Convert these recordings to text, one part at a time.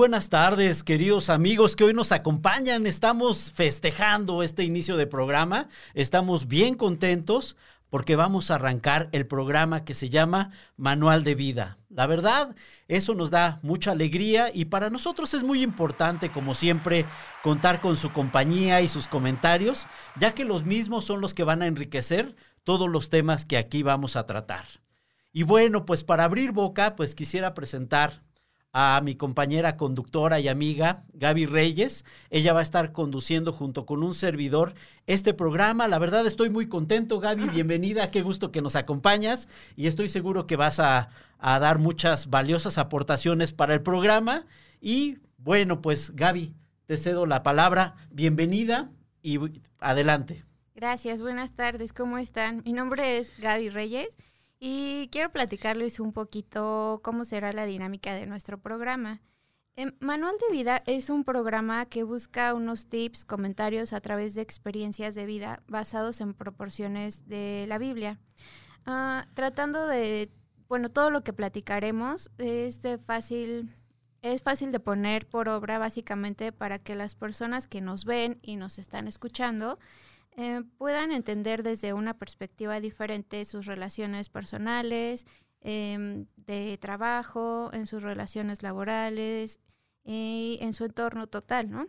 Buenas tardes, queridos amigos que hoy nos acompañan. Estamos festejando este inicio de programa. Estamos bien contentos porque vamos a arrancar el programa que se llama Manual de Vida. La verdad, eso nos da mucha alegría y para nosotros es muy importante, como siempre, contar con su compañía y sus comentarios, ya que los mismos son los que van a enriquecer todos los temas que aquí vamos a tratar. Y bueno, pues para abrir boca, pues quisiera presentar a mi compañera conductora y amiga Gaby Reyes. Ella va a estar conduciendo junto con un servidor este programa. La verdad estoy muy contento, Gaby. Bienvenida, qué gusto que nos acompañas y estoy seguro que vas a, a dar muchas valiosas aportaciones para el programa. Y bueno, pues Gaby, te cedo la palabra. Bienvenida y adelante. Gracias, buenas tardes, ¿cómo están? Mi nombre es Gaby Reyes. Y quiero platicarles un poquito cómo será la dinámica de nuestro programa. Em, Manual de Vida es un programa que busca unos tips, comentarios a través de experiencias de vida basados en proporciones de la Biblia. Ah, tratando de, bueno, todo lo que platicaremos es de fácil, es fácil de poner por obra básicamente para que las personas que nos ven y nos están escuchando eh, puedan entender desde una perspectiva diferente sus relaciones personales, em, de trabajo, en sus relaciones laborales y en su entorno total, ¿no?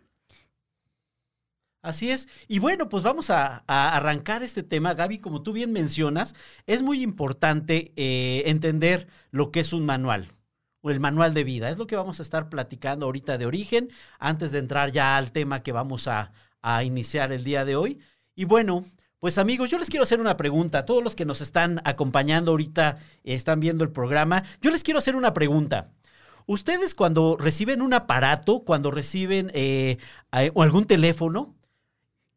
Así es. Y bueno, pues vamos a, arrancar este tema. Gaby, como tú bien mencionas, es muy importante eh, entender lo que es un manual o el manual de vida. Es lo que vamos a estar platicando ahorita de origen, antes de entrar ya al tema que vamos a, a iniciar el día de hoy. Y bueno, pues amigos, yo les quiero hacer una pregunta. Todos los que nos están acompañando ahorita, están viendo el programa, yo les quiero hacer una pregunta. Ustedes cuando reciben un aparato, cuando reciben eh, o algún teléfono,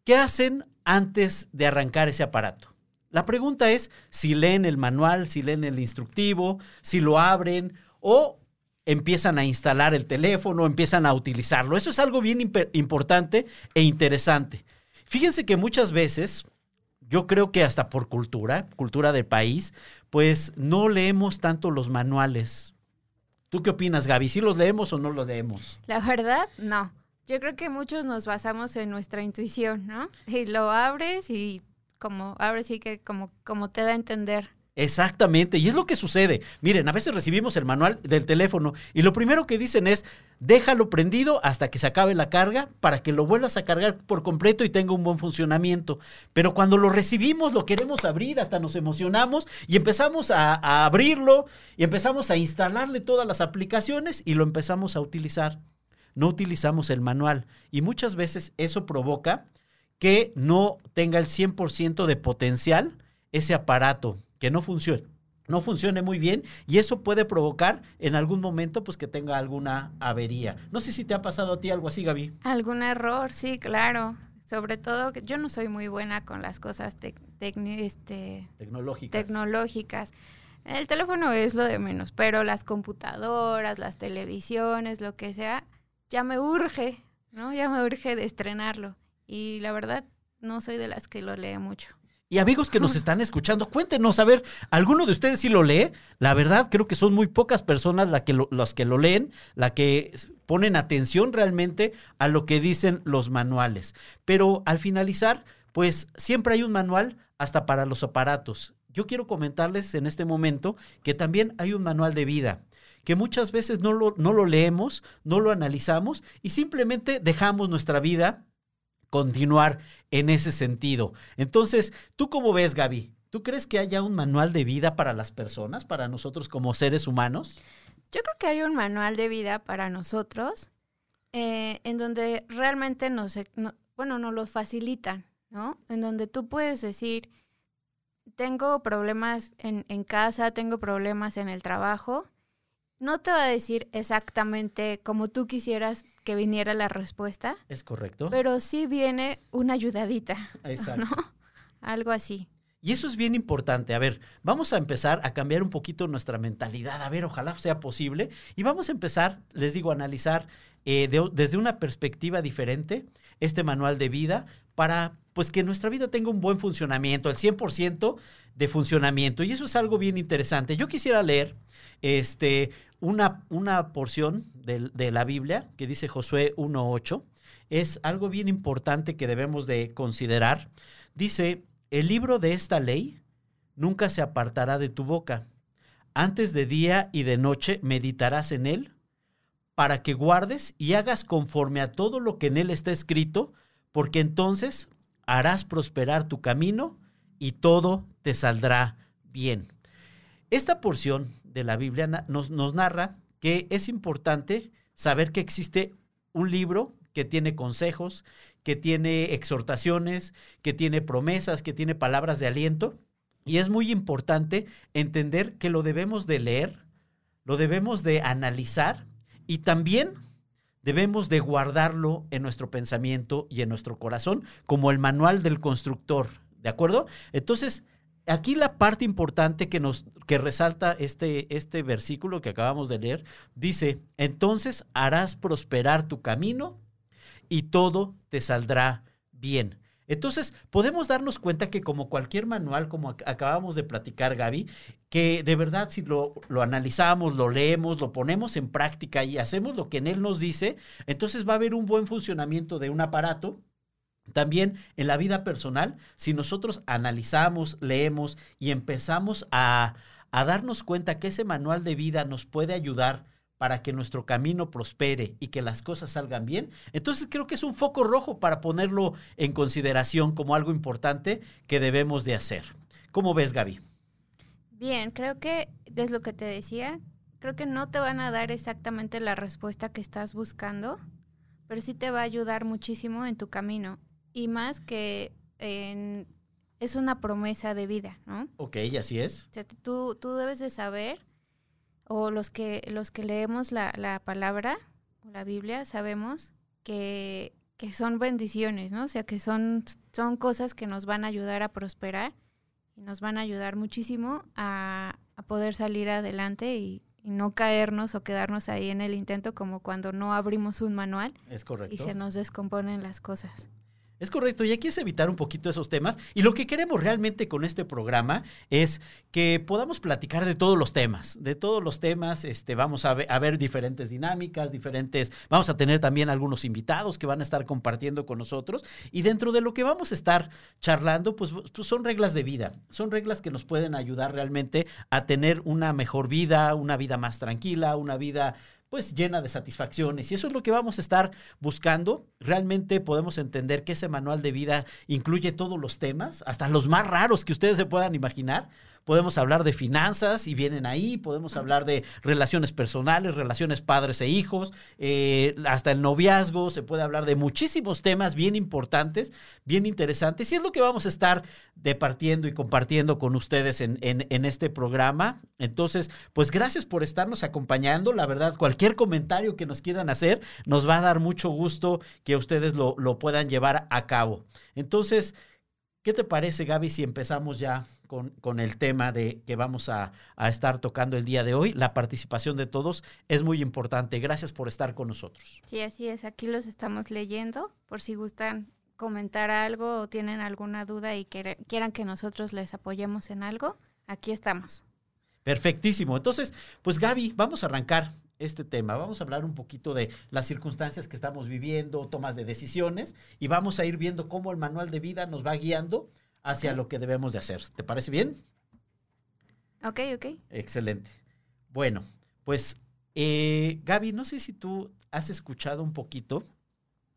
¿qué hacen antes de arrancar ese aparato? La pregunta es si leen el manual, si leen el instructivo, si lo abren o empiezan a instalar el teléfono, empiezan a utilizarlo. Eso es algo bien importante e interesante. Fíjense que muchas veces, yo creo que hasta por cultura, cultura del país, pues no leemos tanto los manuales. ¿Tú qué opinas, Gaby? ¿Sí los leemos o no los leemos? La verdad, no. Yo creo que muchos nos basamos en nuestra intuición, ¿no? Y lo abres y como abres y que como, como te da a entender. Exactamente, y es lo que sucede. Miren, a veces recibimos el manual del teléfono y lo primero que dicen es, déjalo prendido hasta que se acabe la carga para que lo vuelvas a cargar por completo y tenga un buen funcionamiento. Pero cuando lo recibimos, lo queremos abrir, hasta nos emocionamos y empezamos a, a abrirlo y empezamos a instalarle todas las aplicaciones y lo empezamos a utilizar. No utilizamos el manual y muchas veces eso provoca que no tenga el 100% de potencial ese aparato que no funcione no funcione muy bien y eso puede provocar en algún momento pues que tenga alguna avería. No sé si te ha pasado a ti algo así, Gaby. Algún error, sí, claro. Sobre todo, yo no soy muy buena con las cosas este, tecnológicas. tecnológicas. El teléfono es lo de menos, pero las computadoras, las televisiones, lo que sea, ya me urge, ¿no? Ya me urge de estrenarlo. Y la verdad, no soy de las que lo lee mucho. Y amigos que nos están escuchando, cuéntenos, a ver, ¿alguno de ustedes sí lo lee? La verdad, creo que son muy pocas personas la que lo, las que lo leen, la que ponen atención realmente a lo que dicen los manuales. Pero al finalizar, pues siempre hay un manual hasta para los aparatos. Yo quiero comentarles en este momento que también hay un manual de vida que muchas veces no lo, no lo leemos, no lo analizamos y simplemente dejamos nuestra vida continuar en ese sentido. Entonces, ¿tú cómo ves, Gaby? ¿Tú crees que haya un manual de vida para las personas, para nosotros como seres humanos? Yo creo que hay un manual de vida para nosotros eh, en donde realmente nos, bueno, nos lo facilitan, ¿no? En donde tú puedes decir, tengo problemas en casa, tengo problemas en el trabajo, no te va a decir exactamente como tú quisieras que viniera la respuesta. Es correcto. Pero sí viene una ayudadita. Exacto. ¿no? Algo así. Y eso es bien importante. A ver, vamos a empezar a cambiar un poquito nuestra mentalidad. A ver, ojalá sea posible. Y vamos a empezar, les digo, a analizar eh, desde una perspectiva diferente este manual de vida para pues que nuestra vida tenga un buen funcionamiento, el 100% de funcionamiento. Y eso es algo bien interesante. Yo quisiera leer este, una, una porción de, de la Biblia que dice Josué 1.8. Es algo bien importante que debemos de considerar. Dice, el libro de esta ley nunca se apartará de tu boca. Antes de día y de noche meditarás en él para que guardes y hagas conforme a todo lo que en él está escrito, porque entonces harás prosperar tu camino y todo te saldrá bien. Esta porción de la Biblia nos, nos narra que es importante saber que existe un libro que tiene consejos, que tiene exhortaciones, que tiene promesas, que tiene palabras de aliento. Y es muy importante entender que lo debemos de leer, lo debemos de analizar y también debemos de guardarlo en nuestro pensamiento y en nuestro corazón como el manual del constructor, ¿de acuerdo? Entonces, aquí la parte importante que nos que resalta este este versículo que acabamos de leer dice, "Entonces harás prosperar tu camino y todo te saldrá bien." Entonces, podemos darnos cuenta que como cualquier manual, como acabamos de platicar, Gaby, que de verdad si lo, lo, analizamos, lo leemos, lo ponemos en práctica y hacemos lo que en él nos dice, entonces va a haber un buen funcionamiento de un aparato. También en la vida personal, si nosotros analizamos, leemos y empezamos a, a darnos cuenta que ese manual de vida nos puede ayudar para que nuestro camino prospere y que las cosas salgan bien, entonces creo que es un foco rojo para ponerlo en consideración como algo importante que debemos de hacer. ¿Cómo ves, Gaby? Bien, creo que es lo que te decía, creo que no te van a dar exactamente la respuesta que estás buscando, pero sí te va a ayudar muchísimo en tu camino y más que en, es una promesa de vida, ¿no? Ok, así es. O sea, tú, tú debes de saber o los que, los que leemos la, la palabra o la Biblia sabemos que, que, son bendiciones, ¿no? O sea, que son, son cosas que nos van a ayudar a prosperar y nos van a ayudar muchísimo a, a poder salir adelante y, y, no caernos o quedarnos ahí en el intento como cuando no abrimos un manual es correcto. y se nos descomponen las cosas. Es correcto, y aquí es evitar un poquito esos temas. Y lo que queremos realmente con este programa es que podamos platicar de todos los temas, de todos los temas. Este, vamos a ver, diferentes dinámicas, diferentes. Vamos a tener también algunos invitados que van a estar compartiendo con nosotros. Y dentro de lo que vamos a estar charlando, pues, pues son reglas de vida. Son reglas que nos pueden ayudar realmente a tener una mejor vida, una vida más tranquila, una vida pues llena de satisfacciones. Y eso es lo que vamos a estar buscando. Realmente podemos entender que ese manual de vida incluye todos los temas, hasta los más raros que ustedes se puedan imaginar. Podemos hablar de finanzas y vienen ahí, podemos hablar de relaciones personales, relaciones padres e hijos, eh, hasta el noviazgo, se puede hablar de muchísimos temas bien importantes, bien interesantes, y es lo que vamos a estar departiendo y compartiendo con ustedes en, en, en este programa. Entonces, pues gracias por estarnos acompañando, la verdad, cualquier comentario que nos quieran hacer, nos va a dar mucho gusto que ustedes lo, lo puedan llevar a cabo. Entonces, ¿Qué te parece, Gaby, si empezamos ya con, con el tema de que vamos a, a, estar tocando el día de hoy? La participación de todos es muy importante. Gracias por estar con nosotros. Sí, así es. Aquí los estamos leyendo por si gustan comentar algo o tienen alguna duda y que, quieran que nosotros les apoyemos en algo. Aquí estamos. Perfectísimo. Entonces, pues Gaby, vamos a arrancar este tema. Vamos a hablar un poquito de las circunstancias que estamos viviendo, tomas de decisiones y vamos a ir viendo cómo el manual de vida nos va guiando hacia okay. lo que debemos de hacer. ¿Te parece bien? Ok, ok. Excelente. Bueno, pues eh, Gaby, no sé si tú has escuchado un poquito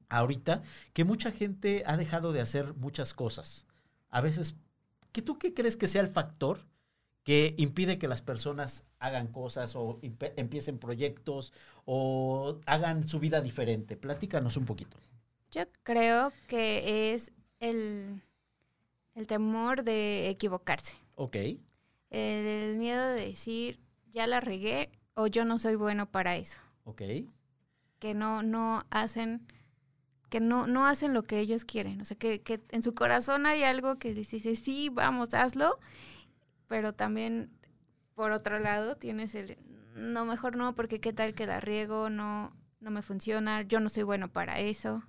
ahorita que mucha gente ha dejado de hacer muchas cosas. A veces, ¿qué tú qué crees que sea el factor? que impide que las personas hagan cosas o empiecen proyectos o hagan su vida diferente. Platícanos un poquito. Yo creo que es el, el temor de equivocarse. Ok. El, el, miedo de decir, ya la regué o yo no soy bueno para eso. Ok. Que no, no hacen que no, no hacen lo que ellos quieren. O sea, que, que en su corazón hay algo que les dice, sí, vamos, hazlo pero también por otro lado tienes el no mejor no porque qué tal que la riego no no me funciona yo no soy bueno para eso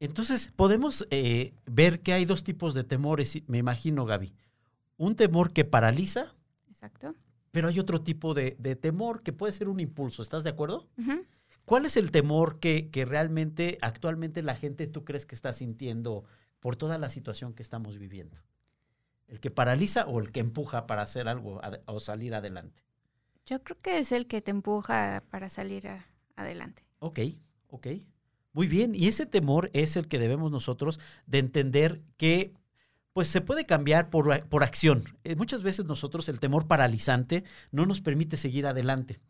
entonces podemos eh, ver que hay dos tipos de temores me imagino Gaby un temor que paraliza exacto pero hay otro tipo de, de temor que puede ser un impulso. ¿Estás de acuerdo? ¿Cuál es el temor que, que realmente actualmente la gente tú crees que está sintiendo por toda la situación que estamos viviendo? ¿El que paraliza o el que empuja para hacer algo o salir adelante? Yo creo que es el que te empuja para salir a- adelante. Ok, ok. Muy bien. Y ese temor es el que debemos nosotros de entender que pues se puede cambiar por, por acción. Eh, muchas veces nosotros el temor paralizante no nos permite seguir adelante.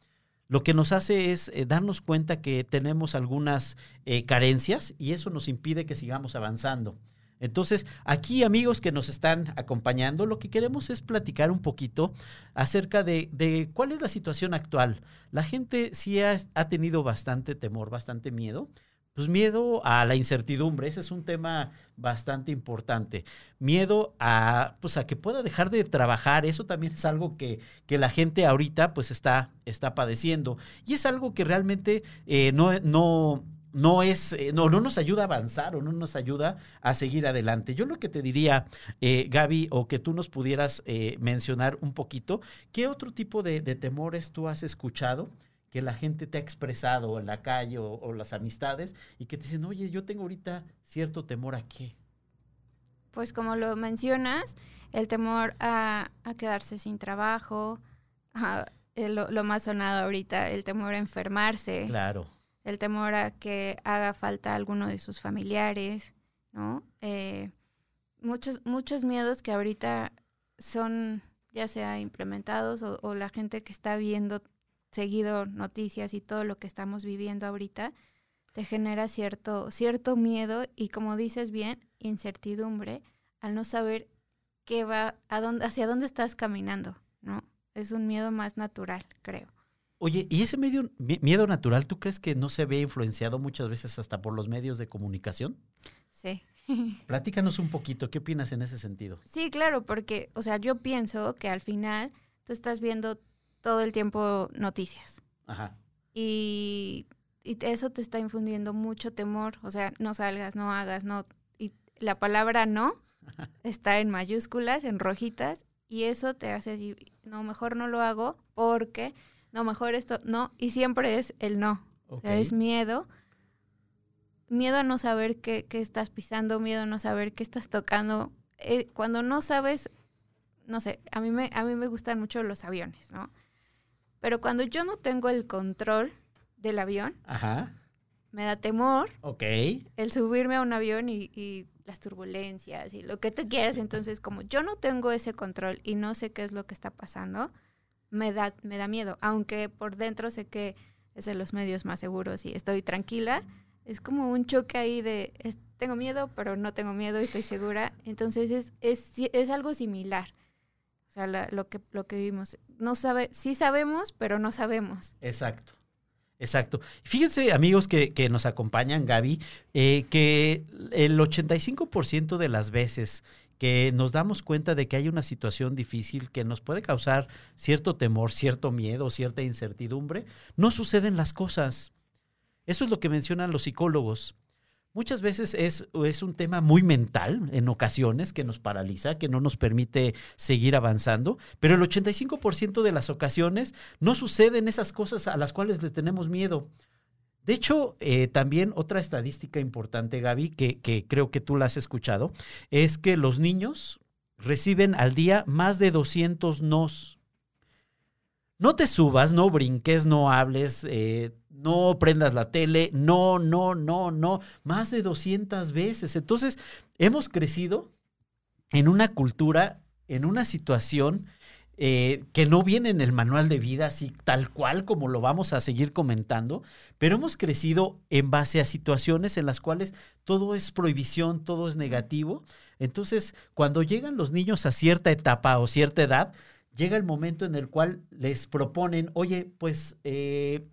Lo que nos hace es eh, darnos cuenta que tenemos algunas eh, carencias y eso nos impide que sigamos avanzando. Entonces, aquí amigos que nos están acompañando, lo que queremos es platicar un poquito acerca de, de cuál es la situación actual. La gente sí ha, ha tenido bastante temor, bastante miedo. Pues miedo a la incertidumbre, ese es un tema bastante importante. Miedo a, pues a que pueda dejar de trabajar, eso también es algo que, que la gente ahorita pues está, está padeciendo. Y es algo que realmente eh, no, no, no es, eh, no, no nos ayuda a avanzar o no nos ayuda a seguir adelante. Yo lo que te diría, eh, Gaby, o que tú nos pudieras eh, mencionar un poquito, ¿qué otro tipo de, de temores tú has escuchado? Que la gente te ha expresado en la calle o, o las amistades y que te dicen, oye, yo tengo ahorita cierto temor a qué. Pues como lo mencionas, el temor a, a quedarse sin trabajo, a- eh, lo, lo más sonado ahorita, el temor a enfermarse, Claro. el temor a que haga falta alguno de sus familiares, ¿no? Eh, muchos, muchos miedos que ahorita son ya sea implementados o, o la gente que está viendo seguido noticias y todo lo que estamos viviendo ahorita, te genera cierto, cierto miedo y como dices bien, incertidumbre al no saber qué va, a dónde, hacia dónde estás caminando, ¿no? Es un miedo más natural, creo. Oye, ¿y ese medio, mi- miedo natural, tú crees que no se ve influenciado muchas veces hasta por los medios de comunicación? Sí. Platícanos un poquito, ¿qué opinas en ese sentido? Sí, claro, porque, o sea, yo pienso que al final tú estás viendo todo el tiempo noticias Ajá. y, y eso te está infundiendo mucho temor, o sea, no salgas, no hagas, no. Y la palabra no está en mayúsculas, en rojitas, y eso te hace decir, no, mejor no lo hago porque, no, mejor esto, no, y siempre es el no. O sea, es miedo. Miedo a no saber qué, qué estás pisando, miedo a no saber qué estás tocando. Eh, cuando no sabes, no sé, a mí, me, a mí me gustan mucho los aviones, ¿no? Pero cuando yo no tengo el control del avión, Ajá. me da temor Ok. el subirme a un avión y, y las turbulencias y lo que tú quieras. Entonces, como yo no tengo ese control y no sé qué es lo que está pasando, me da, me da miedo. Aunque por dentro sé que es de los medios más seguros y estoy tranquila, es como un choque ahí de es- tengo miedo, pero no tengo miedo, estoy segura. Entonces es, es, es algo similar. O sea, la- lo, que, lo que vimos. No sabe, sí sabemos, pero no sabemos. Exacto. Exacto. Fíjense, amigos que, que nos acompañan, Gaby, eh, que el 85% de las veces que nos damos cuenta de que hay una situación difícil que nos puede causar cierto temor, cierto miedo, cierta incertidumbre, no suceden las cosas. Eso es lo que mencionan los psicólogos. Muchas veces es, es un tema muy mental en ocasiones que nos paraliza, que no nos permite seguir avanzando, pero el 85% de las ocasiones no suceden esas cosas a las cuales le tenemos miedo. De hecho, eh, también otra estadística importante, Gaby, que, que creo que tú la has escuchado, es que los niños reciben al día más de 200 nos. No te subas, no brinques, no hables, eh, no prendas la tele, no, no, no, no, más de 200 veces. Entonces, hemos crecido en una cultura, en una situación eh, que no viene en el manual de vida, así tal cual como lo vamos a seguir comentando, pero hemos crecido en base a situaciones en las cuales todo es prohibición, todo es negativo. Entonces, cuando llegan los niños a cierta etapa o cierta edad, llega el momento en el cual les proponen, oye, pues eh,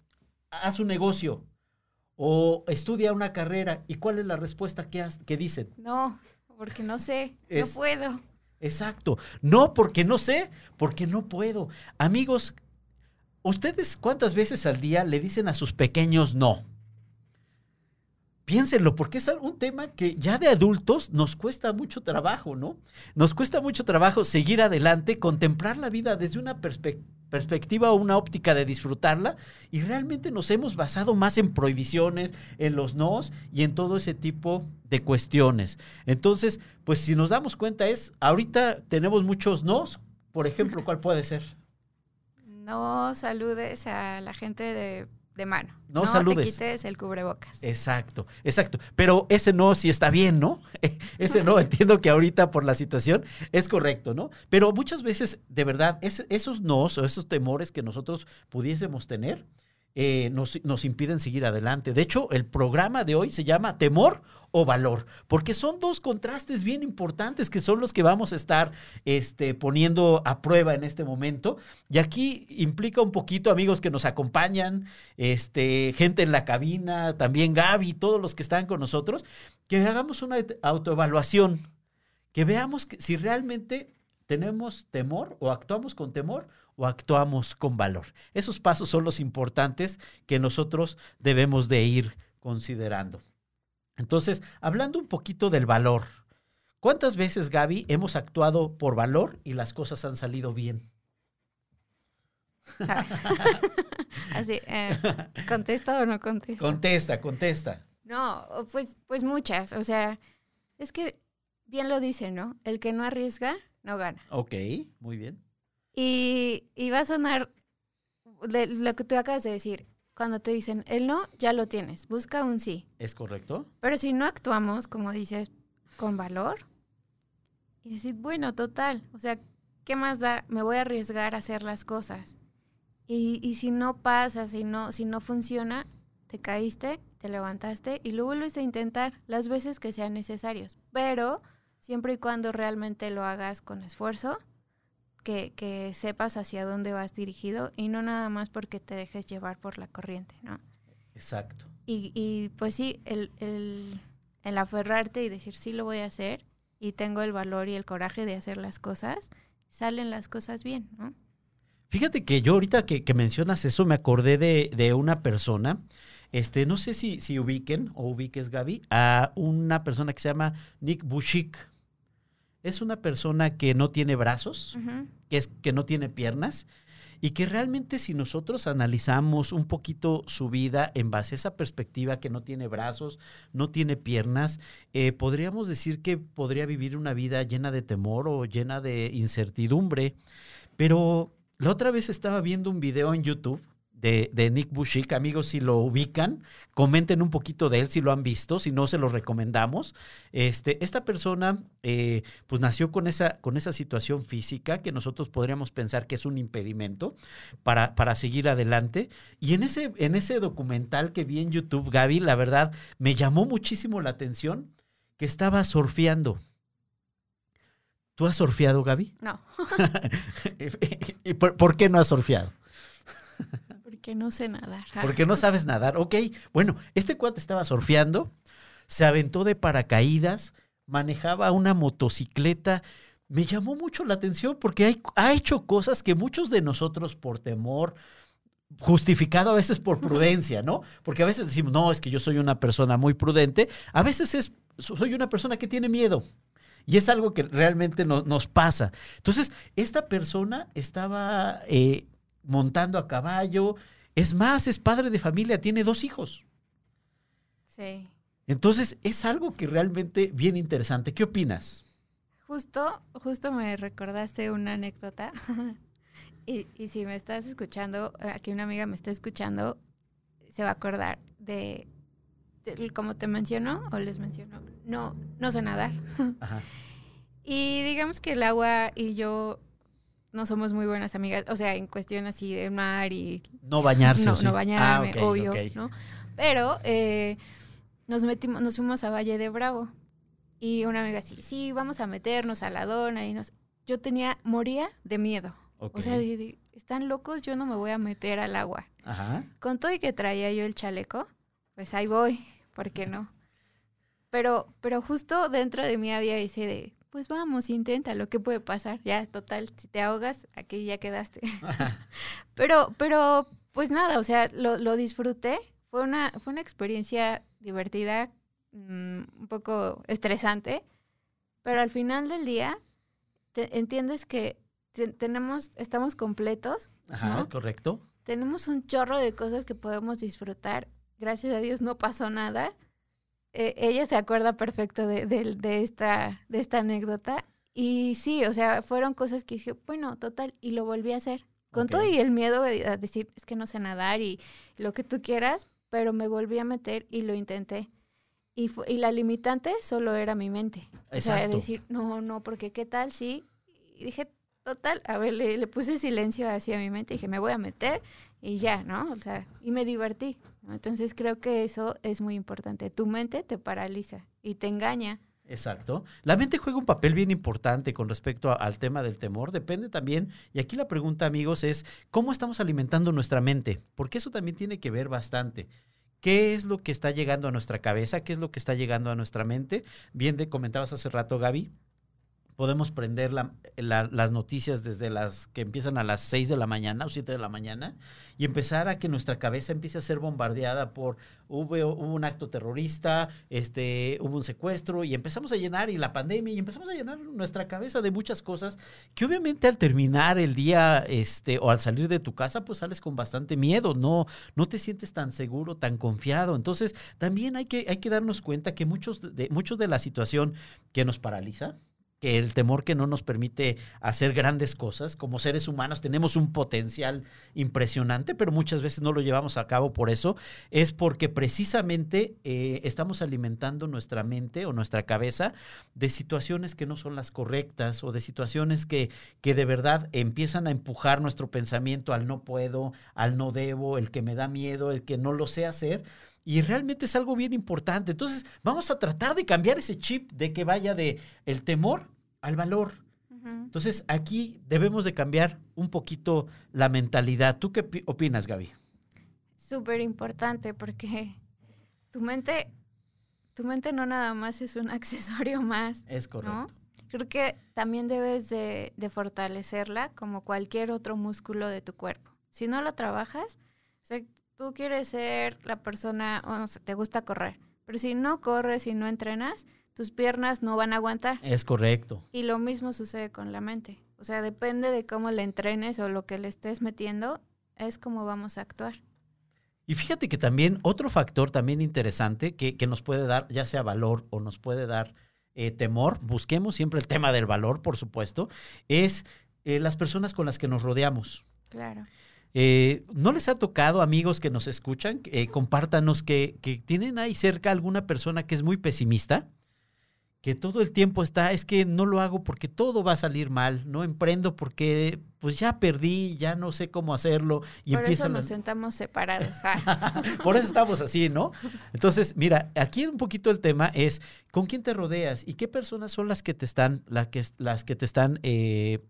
haz un negocio o estudia una carrera. ¿Y cuál es la respuesta que, has- que dicen? No, porque no sé, Es- no puedo. Exacto. No porque no sé, porque no puedo. Amigos, ¿ustedes cuántas veces al día le dicen a sus pequeños no? piénsenlo, porque es un tema que ya de adultos nos cuesta mucho trabajo, ¿no? Nos cuesta mucho trabajo seguir adelante, contemplar la vida desde una perspectiva o una óptica de disfrutarla y realmente nos hemos basado más en prohibiciones, en los nos y en todo ese tipo de cuestiones. Entonces, pues si nos damos cuenta es, ahorita tenemos muchos nos, por ejemplo, ¿cuál puede ser? No saludes a la gente de de mano. No, no te quites el cubrebocas. Exacto, exacto. Pero ese no sí está bien, ¿no? ese no, entiendo que ahorita por la situación es correcto, ¿no? Pero muchas veces, de verdad, esos no o esos temores que nosotros pudiésemos tener, eh, nos, nos, impiden seguir adelante. De hecho, el programa de hoy se llama Temor o Valor, porque son dos contrastes bien importantes que son los que vamos a estar este, poniendo a prueba en este momento. Y aquí implica un poquito, amigos que nos acompañan, este, gente en la cabina, también Gaby, todos los que están con nosotros, que hagamos una autoevaluación, que veamos que, si realmente tenemos temor o actuamos con temor o actuamos con valor. Esos pasos son los importantes que nosotros debemos de ir considerando. Entonces, hablando un poquito del valor, ¿cuántas veces, Gaby, hemos actuado por valor y las cosas han salido bien? Así, eh, ¿contesta o no contesta? Contesta, contesta. No, pues, pues muchas. O sea, es que bien lo dice, ¿no? El que no arriesga, no gana. Ok, muy bien. Y, y va a sonar de lo que tú acabas de decir. Cuando te dicen el no, ya lo tienes. Busca un sí. ¿Es correcto? Pero si no actuamos, como dices, con valor, y decir, bueno, total, o sea, ¿qué más da? Me voy a arriesgar a hacer las cosas. Y, y si no pasa, si no, si no funciona, te caíste, te levantaste y lo vuelves a intentar las veces que sean necesarios. Pero siempre y cuando realmente lo hagas con esfuerzo que, sepas hacia dónde vas dirigido y no nada más porque te dejes llevar por la corriente, ¿no? Exacto. Y, y pues sí, el, el, el, aferrarte y decir sí lo voy a hacer y tengo el valor y el coraje de hacer las cosas, salen las cosas bien, ¿no? Fíjate que yo ahorita que, que mencionas eso me acordé de, de, una persona, este, no sé si, si ubiquen o ubiques Gaby, a una persona que se llama Nick Bushik es una persona que no tiene brazos, que, es, que no tiene piernas y que realmente si nosotros analizamos un poquito su vida en base a esa perspectiva que no tiene brazos, no tiene piernas, eh, podríamos decir que podría vivir una vida llena de temor o llena de incertidumbre. Pero la otra vez estaba viendo un video en YouTube de, Nick Bushik. Amigos, si lo ubican, comenten un poquito de él si lo han visto, si no se lo recomendamos. Este, esta persona eh, pues nació con esa, con esa situación física que nosotros podríamos pensar que es un impedimento para, para seguir adelante. Y en ese, en ese documental que vi en YouTube, Gaby, la verdad, me llamó muchísimo la atención que estaba surfeando. ¿Tú has surfeado, Gaby? No. ¿Y por, qué no has surfeado? Que no sé nadar. Porque no sabes nadar. Ok, bueno, este cuate estaba surfeando, se aventó de paracaídas, manejaba una motocicleta. Me llamó mucho la atención porque ha hecho cosas que muchos de nosotros por temor, justificado a veces por prudencia, ¿no? Porque a veces decimos, no, es que yo soy una persona muy prudente. A veces es, soy una persona que tiene miedo. Y es algo que realmente nos pasa. Entonces, esta persona estaba eh, montando a caballo, es más, es padre de familia, tiene dos hijos. Sí. Entonces, es algo que realmente bien interesante. ¿Qué opinas? Justo, justo me recordaste una anécdota. y, y, si me estás escuchando, aquí una amiga me está escuchando, se va a acordar de, como te mencionó o les mencionó, no, no sé nadar. Ajá. Y digamos que el agua y yo no somos muy buenas amigas, o sea, en cuestión así de mar y... No bañarse. No, no bañarme, ah, obvio, ¿no? Pero eh, nos metimos, nos fuimos a Valle de Bravo y una amiga así, sí, vamos a meternos a la dona y nos... Yo tenía, moría de miedo. O sea, están locos, yo no me voy a meter al agua. Ajá. Con todo y que traía yo el chaleco, pues ahí voy, ¿por qué no? Pero, pero justo dentro de mí había ese de, pues vamos, intenta, lo que puede pasar. Ya, total, si te ahogas, aquí ya quedaste. pero, pero, pues nada, o sea, lo, lo disfruté. Fue una, fue una experiencia divertida mm, un poco estresante, pero al final del día te, entiendes que tenemos, estamos completos. Ajá, correcto. Tenemos un chorro de cosas que podemos disfrutar. Gracias a Dios no pasó nada. E, ella se acuerda perfecto de, de, esta, de esta anécdota. Y sí, o sea, fueron cosas que dije, bueno, total, y lo volví a hacer. Con todo y el miedo a decir, es que no sé nadar y lo que tú quieras, pero me volví a meter y lo intenté. Y, y la limitante solo era mi mente. Exacto. O sea, decir, no, no, porque qué tal sí. Y dije, total, a ver, le, le, puse silencio hacia mi mente, dije, me voy a meter y ya, ¿no? O sea, y me divertí. Entonces creo que eso es muy importante. Tu mente te paraliza y te engaña Exacto. La mente juega un papel bien importante con respecto al tema del temor. Depende también, y aquí la pregunta, amigos, es cómo estamos alimentando nuestra mente, porque eso también tiene que ver bastante. ¿Qué es lo que está llegando a nuestra cabeza? ¿Qué es lo que está llegando a nuestra mente? Bien, de, comentabas hace rato, Gaby, podemos prender las noticias desde las que empiezan a las 6 de la mañana o 7 de la mañana y empezar a que nuestra cabeza empiece a ser bombardeada por hubo, un acto terrorista, este, hubo un secuestro y empezamos a llenar y la pandemia y empezamos a llenar nuestra cabeza de muchas cosas que obviamente al terminar el día este, o al salir de tu casa pues sales con bastante miedo, no, no te sientes tan seguro, tan confiado. Entonces también hay que, hay que darnos cuenta que muchos de, muchos de la situación que nos paraliza, que el temor que no nos permite hacer grandes cosas. Como seres humanos tenemos un potencial impresionante, pero muchas veces no lo llevamos a cabo por eso. Es porque precisamente eh, estamos alimentando nuestra mente o nuestra cabeza de situaciones que no son las correctas o de situaciones que, que de verdad empiezan a empujar nuestro pensamiento al no puedo, al no debo, el que me da miedo, el que no lo sé hacer. Y realmente es algo bien importante. Entonces, vamos a tratar de cambiar ese chip de que vaya de el temor al valor. Entonces, aquí debemos de cambiar un poquito la mentalidad. ¿Tú qué opinas, Gaby? Súper importante porque tu mente, tu mente no nada más es un accesorio más. Es correcto. Creo que también debes de, de, fortalecerla como cualquier otro músculo de tu cuerpo. Si no lo trabajas, tú quieres ser la persona, o no sé, te gusta correr, pero si no corres y no entrenas, tus piernas no van a aguantar. Es correcto. Y lo mismo sucede con la mente. O sea, depende de cómo le entrenes o lo que le estés metiendo, es como vamos a actuar. Y fíjate que también otro factor también interesante que, que nos puede dar, ya sea valor o nos puede dar eh, temor, busquemos siempre el tema del valor, por supuesto, es eh, las personas con las que nos rodeamos. Claro. Eh, ¿No les ha tocado, amigos que nos escuchan, eh, compártanos que, que, tienen ahí cerca alguna persona que es muy pesimista? Que todo el tiempo está, es que no lo hago porque todo va a salir mal, no emprendo porque pues ya perdí, ya no sé cómo hacerlo. Y Por eso nos sentamos separados. Ah. Por eso estamos así, ¿no? Entonces, mira, aquí un poquito el tema es con quién te rodeas y qué personas son las que te están, las que, las que te están eh,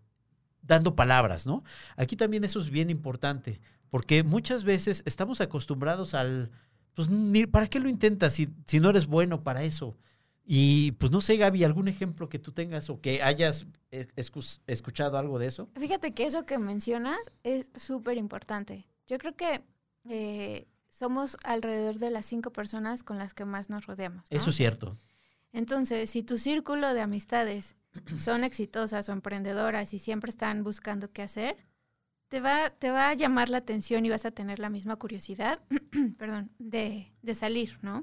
dando palabras, ¿no? Aquí también eso es bien importante, porque muchas veces estamos acostumbrados al, pues, ¿para qué lo intentas si, si no eres bueno para eso? Y pues no sé, Gaby, algún ejemplo que tú tengas o que hayas escuchado algo de eso. Fíjate que eso que mencionas es súper importante. Yo creo que eh, somos alrededor de las cinco personas con las que más nos rodeamos. Eso es cierto. Entonces, si tu círculo de amistades son exitosas o emprendedoras y siempre están buscando qué hacer, te va, te va a llamar la atención y vas a tener la misma curiosidad, perdón, de, de salir, ¿no?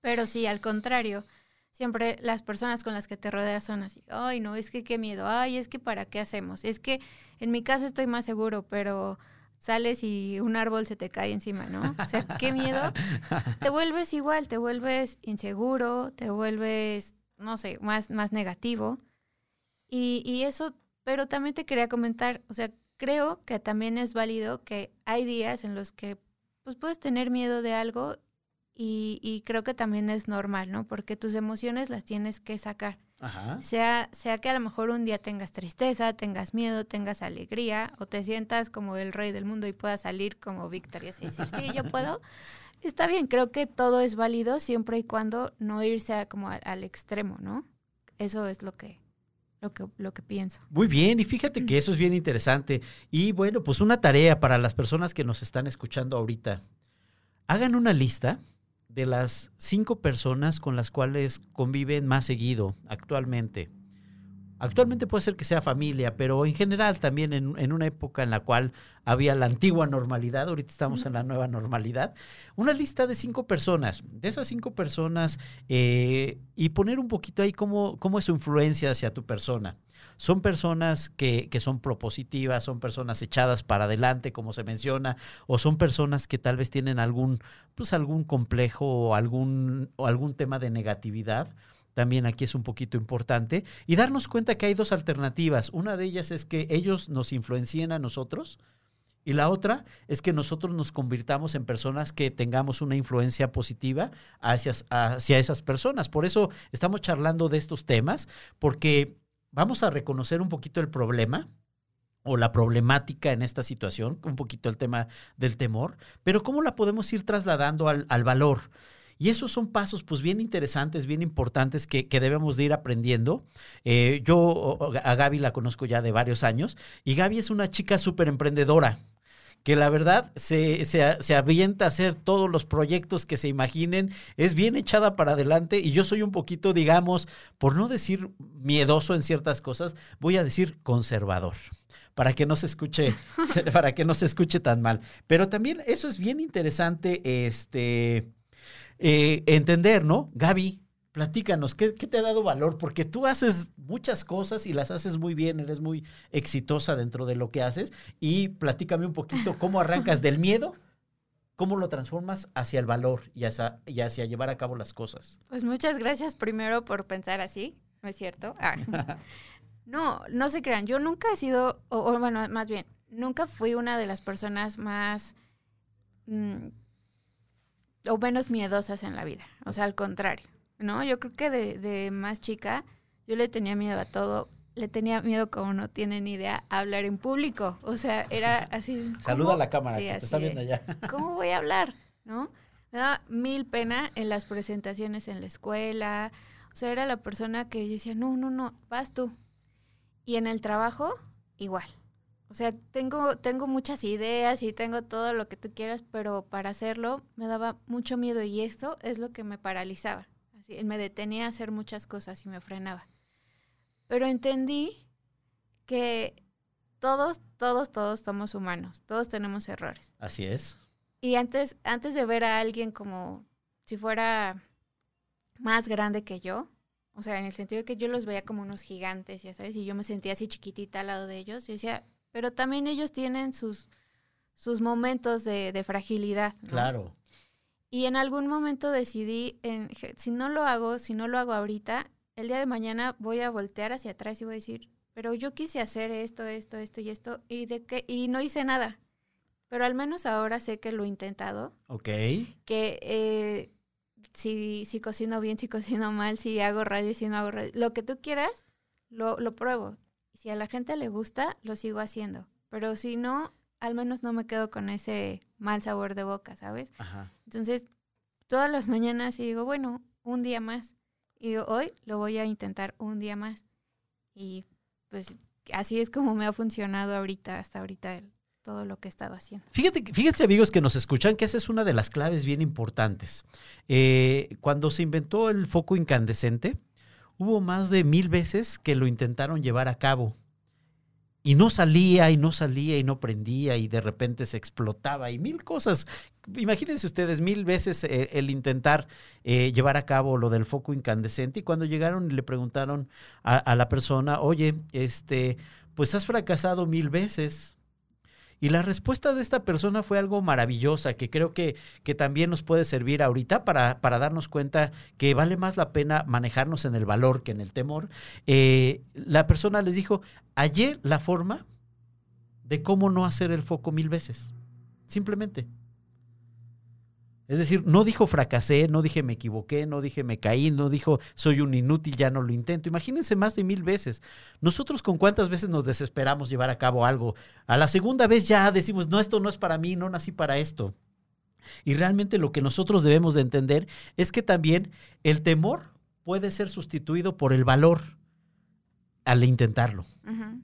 Pero sí, al contrario, siempre las personas con las que te rodeas son así, ay, no, es que qué miedo, ay, es que para qué hacemos, es que en mi casa estoy más seguro, pero sales y un árbol se te cae encima, ¿no? O sea, qué miedo. Te vuelves igual, te vuelves inseguro, te vuelves no sé, más, más negativo. Y, y eso, pero también te quería comentar, o sea, creo que también es válido que hay días en los que pues puedes tener miedo de algo y, y, creo que también es normal, ¿no? Porque tus emociones las tienes que sacar. Ajá. Sea, sea que a lo mejor un día tengas tristeza, tengas miedo, tengas alegría o te sientas como el rey del mundo y puedas salir como victoria y decir, sí, yo puedo. Está bien, creo que todo es válido siempre y cuando no irse a, como al, extremo, ¿no? Eso es lo que, lo que, lo que pienso. Muy bien, y fíjate que eso es bien interesante. Y bueno, pues una tarea para las personas que nos están escuchando ahorita. Hagan una lista de las cinco personas con las cuales conviven más seguido actualmente, Actualmente puede ser que sea familia, pero en general también en, una época en la cual había la antigua normalidad, ahorita estamos en la nueva normalidad, una lista de cinco personas, de esas cinco personas, eh, y poner un poquito ahí cómo, cómo es su influencia hacia tu persona. Son personas que, que, son propositivas, son personas echadas para adelante, como se menciona, o son personas que tal vez tienen algún, pues algún complejo o algún, o algún tema de negatividad también aquí es un poquito importante, y darnos cuenta que hay dos alternativas. Una de ellas es que ellos nos influencien a nosotros, y la otra es que nosotros nos convirtamos en personas que tengamos una influencia positiva hacia, hacia esas personas. Por eso estamos charlando de estos temas, porque vamos a reconocer un poquito el problema, o la problemática en esta situación, un poquito el tema del temor, pero cómo la podemos ir trasladando al, al valor. Y esos son pasos pues bien interesantes, bien importantes que, debemos de ir aprendiendo. Eh, yo a Gaby la conozco ya de varios años y Gaby es una chica súper emprendedora que la verdad se, se, avienta a hacer todos los proyectos que se imaginen, es bien echada para adelante y yo soy un poquito, digamos, por no decir miedoso en ciertas cosas, voy a decir conservador para que no se escuche, para que no se escuche tan mal. Pero también eso es bien interesante, este, eh, entender, ¿no? Gaby, platícanos, ¿qué, te ha dado valor? Porque tú haces muchas cosas y las haces muy bien, eres muy exitosa dentro de lo que haces. Y platícame un poquito cómo arrancas del miedo, cómo lo transformas hacia el valor y hacia, y hacia llevar a cabo las cosas. Pues muchas gracias primero por pensar así, ¿no es cierto? Ah. no, no se crean, yo nunca he sido, o, bueno, más bien, nunca fui una de las personas más... Mm, o menos miedosas en la vida. O sea, al contrario, ¿no? Yo creo que de, de más chica yo le tenía miedo a todo. Le tenía miedo, como no tienen idea, a hablar en público. O sea, era así. Saluda a la cámara, que te está viendo allá. ¿Cómo voy a hablar? ¿No? Me daba mil pena en las presentaciones en la escuela. O sea, era la persona que decía, no, no, no, vas tú. Y en el trabajo, igual. O sea, tengo, tengo muchas ideas y tengo todo lo que tú quieras, pero para hacerlo me daba mucho miedo y esto es lo que me paralizaba. Así, me detenía a hacer muchas cosas y me frenaba. Pero entendí que todos, todos, todos somos humanos, todos tenemos errores. Así es. Y antes, antes de ver a alguien como si fuera más grande que yo, o sea, en el sentido de que yo los veía como unos gigantes, ya sabes, y yo me sentía así chiquitita al lado de ellos, yo decía, pero también ellos tienen sus, sus momentos de, fragilidad. Claro. Y en algún momento decidí, en, si no lo hago, si no lo hago ahorita, el día de mañana voy a voltear hacia atrás y voy a decir, pero yo quise hacer esto, esto, esto y esto, y, de que, y no hice nada. Pero al menos ahora sé que lo he intentado. Ok. Que eh, si, si cocino bien, si cocino mal, si hago radio, si no hago radio, lo que tú quieras, lo, lo pruebo si a la gente le gusta, lo sigo haciendo. Pero si no, al menos no me quedo con ese mal sabor de boca, ¿sabes? Entonces, todas las mañanas digo, bueno, un día más. Y hoy lo voy a intentar un día más. Y pues así es como me ha funcionado ahorita, hasta ahorita todo lo que he estado haciendo. Fíjate, fíjense amigos que nos escuchan que esa es una de las claves bien importantes. Eh, cuando se inventó el foco incandescente, hubo más de mil veces que lo intentaron llevar a cabo. Y no salía y no salía y no prendía y de repente se explotaba y mil cosas. Imagínense ustedes mil veces eh, el intentar eh, llevar a cabo lo del foco incandescente y cuando llegaron y le preguntaron a, a la persona, oye, este, pues has fracasado mil veces. Y la respuesta de esta persona fue algo maravillosa, que creo que, que también nos puede servir ahorita para, para, darnos cuenta que vale más la pena manejarnos en el valor que en el temor. Eh, la persona les dijo, ayer la forma de cómo no hacer el foco mil veces. Simplemente. Es decir, no dijo fracasé, no dije me equivoqué, no dije me caí, no dijo soy un inútil, ya no lo intento. Imagínense más de mil veces. Nosotros con cuántas veces nos desesperamos llevar a cabo algo. A la segunda vez ya decimos, no, esto no es para mí, no nací para esto. Y realmente lo que nosotros debemos de entender es que también el temor puede ser sustituido por el valor al intentarlo,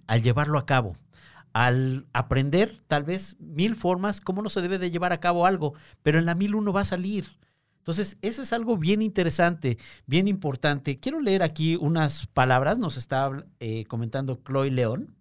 al llevarlo a cabo al aprender tal vez mil formas cómo no se debe de llevar a cabo algo, pero en la mil uno va a salir. Entonces, eso es algo bien interesante, bien importante. Quiero leer aquí unas palabras, nos está eh, comentando Chloe León.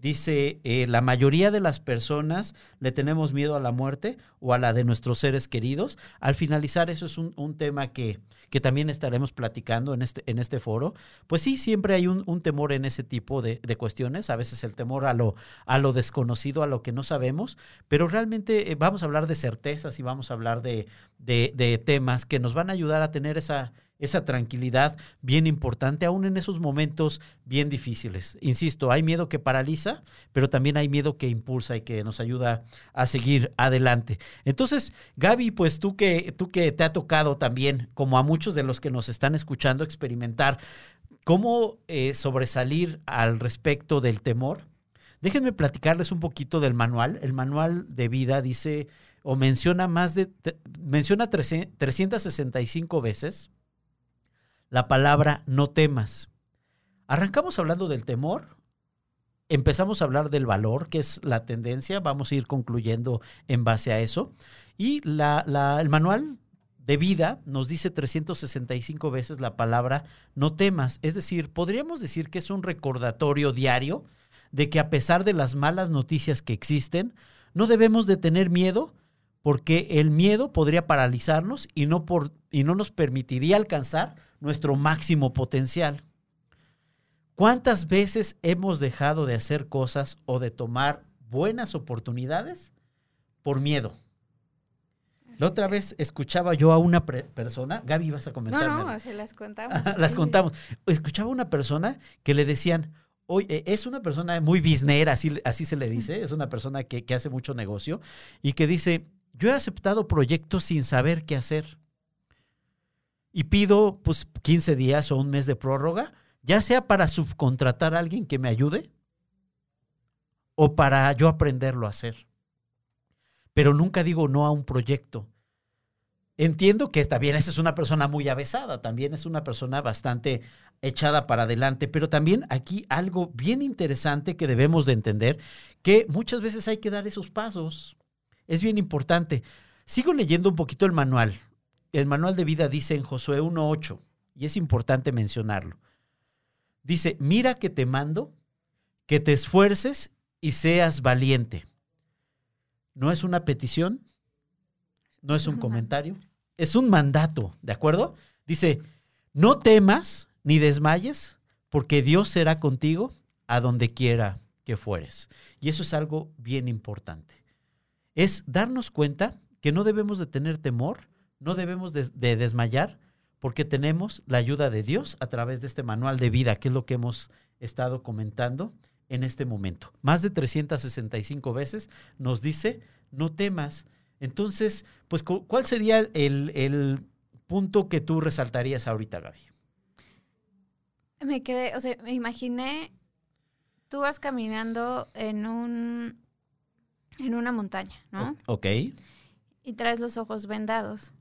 Dice, eh, la mayoría de las personas le tenemos miedo a la muerte o a la de nuestros seres queridos. Al finalizar, eso es un, tema que, que, también estaremos platicando en este, en este foro. Pues sí, siempre hay un, temor en ese tipo de, de, cuestiones, a veces el temor a lo, a lo desconocido, a lo que no sabemos, pero realmente eh, vamos a hablar de certezas y vamos a hablar de, de, de temas que nos van a ayudar a tener esa esa tranquilidad bien importante, aún en esos momentos bien difíciles. Insisto, hay miedo que paraliza, pero también hay miedo que impulsa y que nos ayuda a seguir adelante. Entonces, Gaby, pues tú que, tú que te ha tocado también, como a muchos de los que nos están escuchando, experimentar cómo eh, sobresalir al respecto del temor. Déjenme platicarles un poquito del manual. El manual de vida dice o menciona más de menciona 365 veces la palabra no temas. Arrancamos hablando del temor, empezamos a hablar del valor, que es la tendencia, vamos a ir concluyendo en base a eso. Y el manual de vida nos dice 365 veces la palabra no temas. Es decir, podríamos decir que es un recordatorio diario de que a pesar de las malas noticias que existen, no debemos de tener miedo porque el miedo podría paralizarnos y no, por, y no nos permitiría alcanzar nuestro máximo potencial. ¿Cuántas veces hemos dejado de hacer cosas o de tomar buenas oportunidades por miedo? La otra vez escuchaba yo a una persona, Gaby, vas a comentar. No, no, se las contamos. las contamos. Escuchaba a una persona que le decían, oye, es una persona muy biznera, así, así se le dice, es una persona que, que hace mucho negocio y que dice, yo he aceptado proyectos sin saber qué hacer y pido pues 15 días o un mes de prórroga, ya sea para subcontratar a alguien que me ayude o para yo aprenderlo a hacer. Pero nunca digo no a un proyecto. Entiendo que también esa es una persona muy avesada, también es una persona bastante echada para adelante, pero también aquí algo bien interesante que debemos de entender, que muchas veces hay que dar esos pasos. Es bien importante. Sigo leyendo un poquito el manual el manual de vida dice en Josué 1.8, y es importante mencionarlo. Dice, mira que te mando, que te esfuerces y seas valiente. No es una petición, no es un comentario, es un mandato, ¿de acuerdo? Dice, no temas ni desmayes, porque Dios será contigo a donde quiera que fueres. Y eso es algo bien importante. Es darnos cuenta que no debemos de tener temor, no debemos de, desmayar porque tenemos la ayuda de Dios a través de este manual de vida, que es lo que hemos estado comentando en este momento. Más de 365 veces nos dice, no temas. Entonces, pues, ¿cuál sería el, el punto que tú resaltarías ahorita, Gaby? Me quedé, o sea, me imaginé, tú vas caminando en un, en una montaña, ¿no? Ok. Y traes los ojos vendados.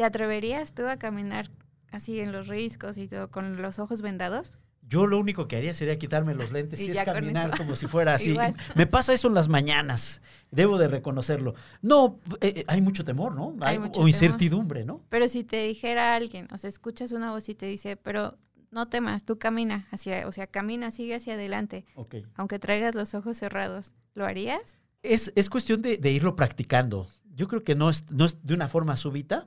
¿Te atreverías tú a caminar así en los riscos y todo con los ojos vendados? Yo lo único que haría sería quitarme los lentes y, es caminar como si fuera así. Me pasa eso en las mañanas, debo de reconocerlo. No, eh, eh, hay mucho temor, ¿no? Hay, o incertidumbre, ¿no? Pero si te dijera alguien, o sea, escuchas una voz y te dice, pero no temas, tú camina hacia, o sea, camina, sigue hacia adelante. Aunque traigas los ojos cerrados, ¿lo harías? Es, es cuestión de, de, irlo practicando. Yo creo que no es, no es de una forma súbita,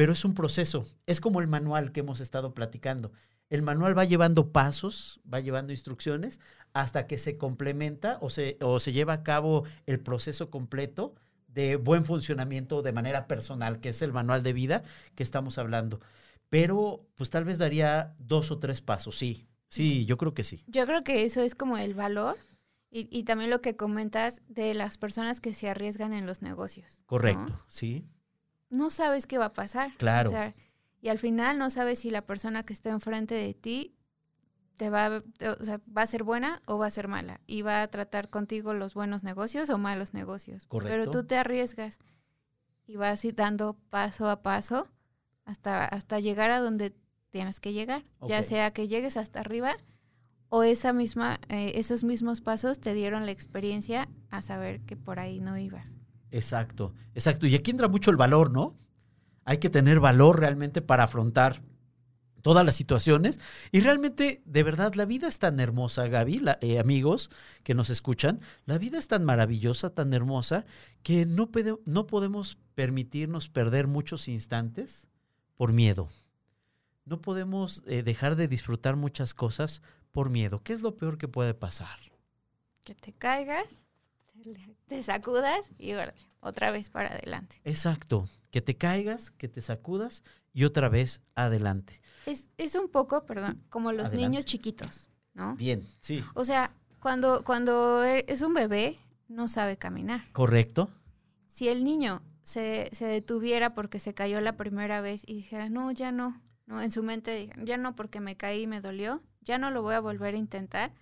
pero es un proceso. Es como el manual que hemos estado platicando. El manual va llevando pasos, va llevando instrucciones hasta que se complementa o se, o se lleva a cabo el proceso completo de buen funcionamiento de manera personal, que es el manual de vida que estamos hablando. Pero pues tal vez daría dos o tres pasos, sí, sí, yo creo que sí. Yo creo que eso es como el valor y, y también lo que comentas de las personas que se arriesgan en los negocios. Correcto, sí no sabes qué va a pasar. Claro. O sea, y al final no sabes si la persona que está enfrente de ti te va, o sea, va a ser buena o va a ser mala. Y va a tratar contigo los buenos negocios o malos negocios. Correcto. Pero tú te arriesgas y vas dando paso a paso hasta, hasta llegar a donde tienes que llegar. Ya sea que llegues hasta arriba o esa misma, eh, esos mismos pasos te dieron la experiencia a saber que por ahí no ibas. Exacto, exacto. Y aquí entra mucho el valor, ¿no? hay que tener valor realmente para afrontar todas las situaciones. Y realmente, de verdad, la vida es tan hermosa, Gaby, eh, amigos que nos escuchan, la vida es tan maravillosa, tan hermosa, que no, podemos permitirnos perder muchos instantes por miedo. No podemos eh, dejar de disfrutar muchas cosas por miedo. ¿Qué es lo peor que puede pasar? Que te caigas, te sacudas y otra vez para adelante. Exacto, que te caigas, que te sacudas y otra vez adelante. Es, un poco, perdón, como los niños chiquitos, ¿no? Bien, sí. O sea, cuando, cuando e, es un bebé, no sabe caminar. Correcto. Si el niño se, se detuviera porque se cayó la primera vez y dijera, no, ya no, no, en su mente ya no porque me caí y me dolió, ya no lo voy a volver a intentar,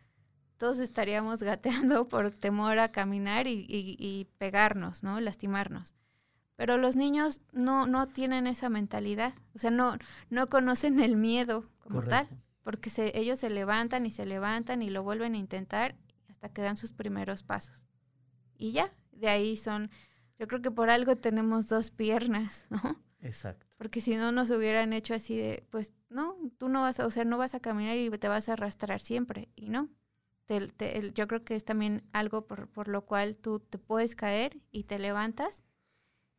todos estaríamos gateando por temor a caminar y, y, pegarnos, ¿no? Lastimarnos. Pero los niños no, no tienen esa mentalidad, o sea, no, no conocen el miedo como tal, porque se, ellos se levantan y se levantan y lo vuelven a intentar hasta que dan sus primeros pasos. Y ya, de ahí son, yo creo que por algo tenemos dos piernas, ¿no? Exacto. Porque si no nos hubieran hecho así de, pues no, tú no vas a, o sea, no vas a caminar y te vas a arrastrar siempre. Y no, yo creo que es también algo por, por, lo cual tú te puedes caer y te levantas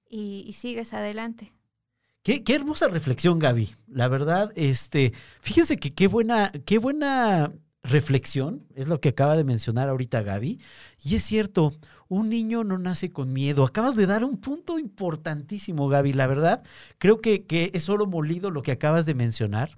y, sigues adelante. Qué, hermosa reflexión, Gaby. La verdad, este, fíjense que qué buena, qué buena reflexión, es lo que acaba de mencionar ahorita Gaby. Y es cierto, un niño no nace con miedo. Acabas de dar un punto importantísimo, Gaby. La verdad, creo que, que es oro molido lo que acabas de mencionar.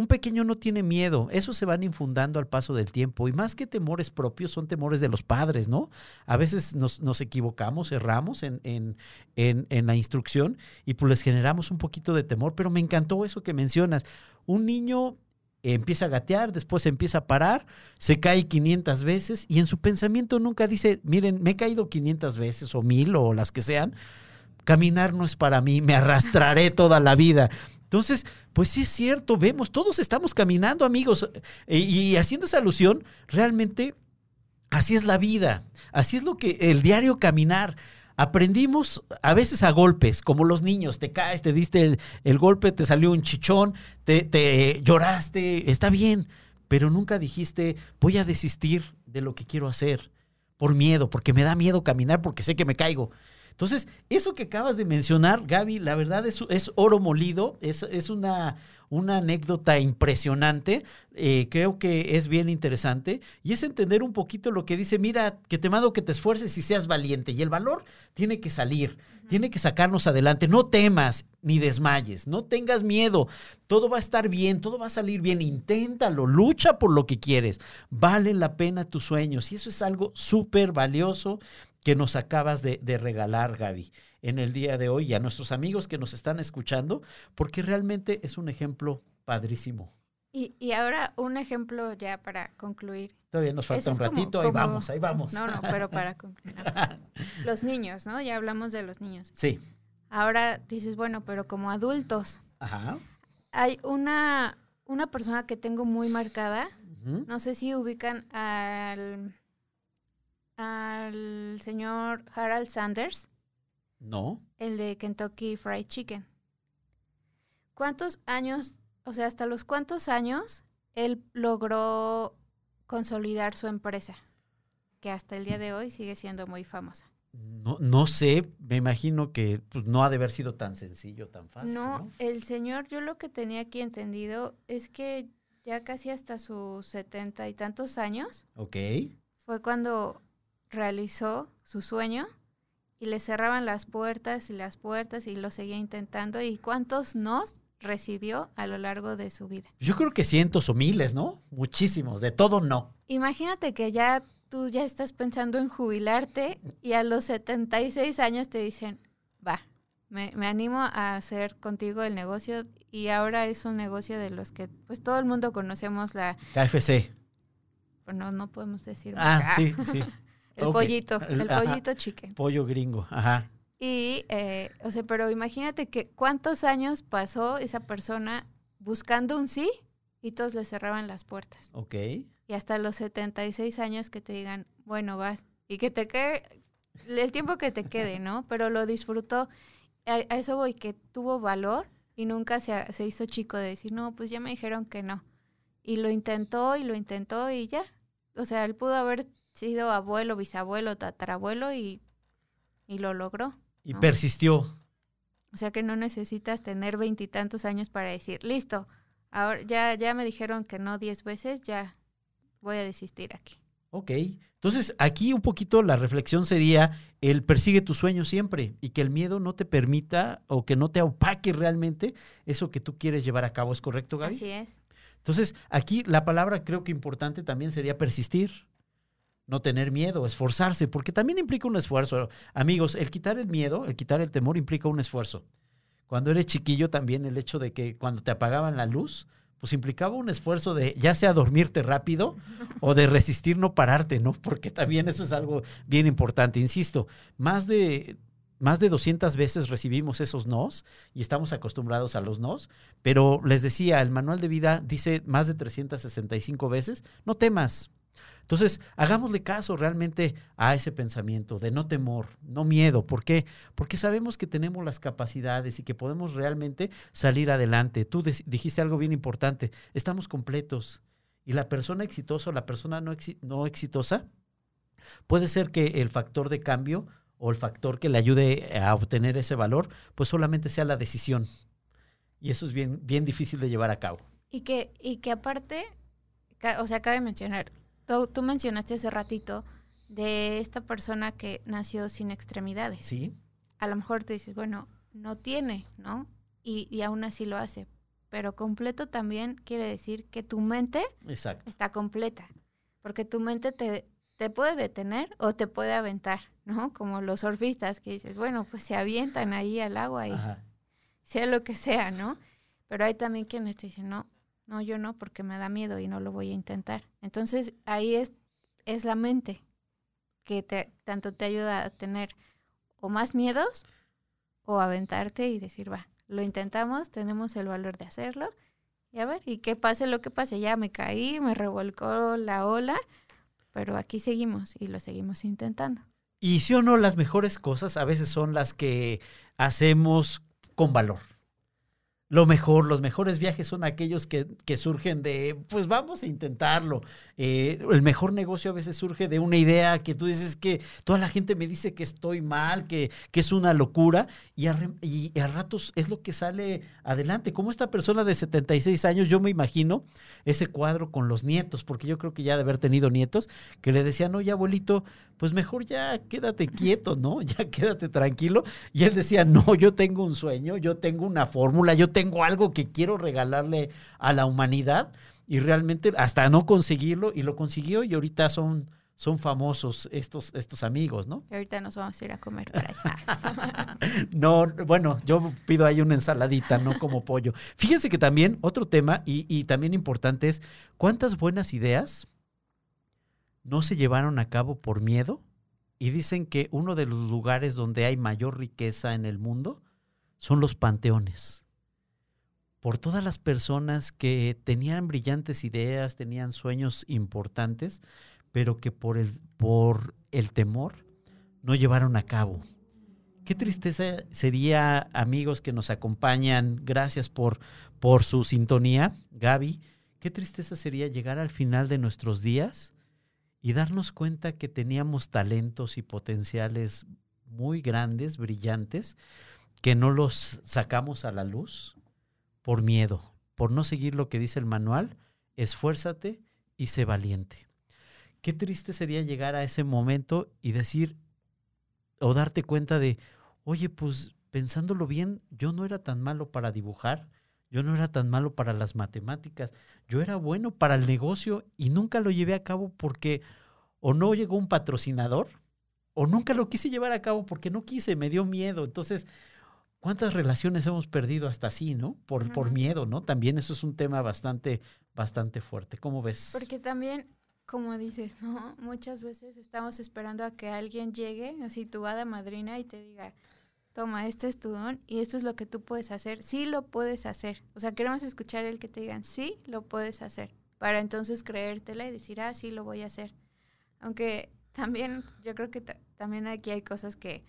Un pequeño no tiene miedo, eso se van infundando al paso del tiempo y más que temores propios son temores de los padres, ¿no? A veces nos, nos equivocamos, erramos en, en, en, en, la instrucción y pues les generamos un poquito de temor, pero me encantó eso que mencionas. Un niño empieza a gatear, después empieza a parar, se cae 500 veces y en su pensamiento nunca dice, miren, me he caído 500 veces o mil o las que sean, caminar no es para mí, me arrastraré toda la vida. Entonces, pues sí es cierto, vemos, todos estamos caminando, amigos, y, y haciendo esa alusión, realmente así es la vida, así es lo que el diario caminar. Aprendimos a veces a golpes, como los niños, te caes, te diste el, golpe, te salió un chichón, te, te lloraste, está bien, pero nunca dijiste, voy a desistir de lo que quiero hacer por miedo, porque me da miedo caminar, porque sé que me caigo. Entonces, eso que acabas de mencionar, Gaby, la verdad es, es oro molido, es, es una, una anécdota impresionante, eh, creo que es bien interesante, y es entender un poquito lo que dice, mira, que te mando que te esfuerces y seas valiente, y el valor tiene que salir, tiene que sacarnos adelante, no temas ni desmayes, no tengas miedo, todo va a estar bien, todo va a salir bien, inténtalo, lucha por lo que quieres, vale la pena tus sueños, y eso es algo súper valioso que nos acabas de, de regalar, Gaby en el día de hoy y a nuestros amigos que nos están escuchando, porque realmente es un ejemplo padrísimo. Y, y ahora un ejemplo ya para concluir. Todavía nos falta un ratito, ahí vamos, ahí vamos. No, no, pero para concluir. los niños, ¿no? Ya hablamos de los niños. Sí. Ahora dices, bueno, pero como adultos. Ajá. Hay una, una persona que tengo muy marcada. No sé si ubican al, al señor Harold Sanders. No. El de Kentucky Fried Chicken. ¿Cuántos años, o sea, hasta los cuántos años él logró consolidar su empresa? Que hasta el día de hoy sigue siendo muy famosa. No, no sé, me imagino que pues, no ha de haber sido tan sencillo, tan fácil. No, el señor, yo lo que tenía aquí entendido es que ya casi hasta sus setenta y tantos años. Ok. Fue cuando realizó su sueño y le cerraban las puertas y las puertas y lo seguía intentando. ¿Y cuántos no recibió a lo largo de su vida? Yo creo que cientos o miles, ¿no? Muchísimos, de todo no. Imagínate que ya tú ya estás pensando en jubilarte y a los 76 años te dicen, va, me, me, animo a hacer contigo el negocio y ahora es un negocio de los que pues todo el mundo conocemos la... KFC. No, no podemos decir. Ah, sí, sí. El pollito, el, pollito chique. Pollo gringo, ajá. Y, eh, o sea, pero imagínate que cuántos años pasó esa persona buscando un sí y todos le cerraban las puertas. Ok. Y hasta los 76 años que te digan, bueno, vas. Y que te quede el tiempo que te quede, ¿no? Pero lo disfrutó. a, eso voy, que tuvo valor y nunca se, se hizo chico de decir, no, pues ya me dijeron que no. Y lo intentó y lo intentó y ya. O sea, él pudo haber sido abuelo, bisabuelo, tatarabuelo y, y lo logró. Y persistió. O sea que no necesitas tener veintitantos años para decir, listo, ahora ya, ya me dijeron que no diez veces, ya voy a desistir aquí. Ok, entonces aquí un poquito la reflexión sería el persigue tu sueño siempre y que el miedo no te permita o que no te opaque realmente eso que tú quieres llevar a cabo. ¿Es correcto, Gaby? Así es. Entonces aquí la palabra creo que importante también sería persistir, no tener miedo, esforzarse, porque también implica un esfuerzo. Amigos, el quitar el miedo, el quitar el temor implica un esfuerzo. Cuando eres chiquillo también el hecho de que cuando te apagaban la luz, pues implicaba un esfuerzo de ya sea dormirte rápido o de resistir no pararte, ¿no? Porque también eso es algo bien importante. Insisto, más de, más de 200 veces recibimos esos nos y estamos acostumbrados a los nos, pero les decía, el manual de vida dice más de 365 veces, no temas, entonces, hagámosle caso realmente a ese pensamiento de no temor, no miedo. ¿Por qué? Porque sabemos que tenemos las capacidades y que podemos realmente salir adelante. Tú dijiste algo bien importante, estamos completos. Y la persona exitosa o la persona no, no exitosa puede ser que el factor de cambio o el factor que le ayude a obtener ese valor, pues solamente sea la decisión. Y eso es bien, bien difícil de llevar a cabo. Y que, y que aparte, o sea, cabe mencionar, Tú, mencionaste hace ratito de esta persona que nació sin extremidades. Sí. A lo mejor tú dices, bueno, no tiene, ¿no? Y, y aún así lo hace. Pero completo también quiere decir que tu mente está completa. Porque tu mente te, te puede detener o te puede aventar, ¿no? Como los surfistas que dices, bueno, pues se avientan ahí al agua y sea lo que sea, ¿no? Pero hay también quienes te dicen, no, no, yo no, porque me da miedo y no lo voy a intentar. Entonces ahí es, es la mente que te, tanto te ayuda a tener o más miedos o aventarte y decir, va, lo intentamos, tenemos el valor de hacerlo. Y a ver, y que pase lo que pase, ya me caí, me revolcó la ola, pero aquí seguimos y lo seguimos intentando. Y si o no, las mejores cosas a veces son las que hacemos con valor lo mejor, los mejores viajes son aquellos que, que surgen de, pues vamos a intentarlo. Eh, el mejor negocio a veces surge de una idea que tú dices que toda la gente me dice que estoy mal, que, que es una locura, y a, y a ratos es lo que sale adelante. Como esta persona de 76 años, yo me imagino ese cuadro con los nietos, porque yo creo que ya de haber tenido nietos, que le decían, oye abuelito, pues mejor ya quédate quieto, ¿no? Ya quédate tranquilo. Y él decía, no, yo tengo un sueño, yo tengo una fórmula, yo tengo tengo algo que quiero regalarle a la humanidad y realmente hasta no conseguirlo y lo consiguió y ahorita son son famosos estos, estos amigos, ¿no? Y ahorita nos vamos a ir a comer para allá. no, bueno, yo pido ahí una ensaladita, no como pollo. Fíjense que también otro tema y, y también importante es cuántas buenas ideas no se llevaron a cabo por miedo y dicen que uno de los lugares donde hay mayor riqueza en el mundo son los panteones por todas las personas que tenían brillantes ideas, tenían sueños importantes, pero que por el, por el temor no llevaron a cabo. Qué tristeza sería, amigos que nos acompañan, gracias por, por su sintonía, Gaby, qué tristeza sería llegar al final de nuestros días y darnos cuenta que teníamos talentos y potenciales muy grandes, brillantes, que no los sacamos a la luz, por miedo, por no seguir lo que dice el manual, esfuérzate y sé valiente. Qué triste sería llegar a ese momento y decir o darte cuenta de, oye, pues pensándolo bien, yo no era tan malo para dibujar, yo no era tan malo para las matemáticas, yo era bueno para el negocio y nunca lo llevé a cabo porque o no llegó un patrocinador o nunca lo quise llevar a cabo porque no quise, me dio miedo. Entonces, ¿Cuántas relaciones hemos perdido hasta así, no? Por, por miedo, ¿no? También eso es un tema bastante, bastante fuerte. ¿Cómo ves? Porque también, como dices, ¿no? Muchas veces estamos esperando a que alguien llegue, así tu hada madrina, y te diga, toma, este es tu don y esto es lo que tú puedes hacer. Sí lo puedes hacer. O sea, queremos escuchar el que te digan, sí lo puedes hacer. Para entonces creértela y decir, ah, sí lo voy a hacer. Aunque también, yo creo que también aquí hay cosas que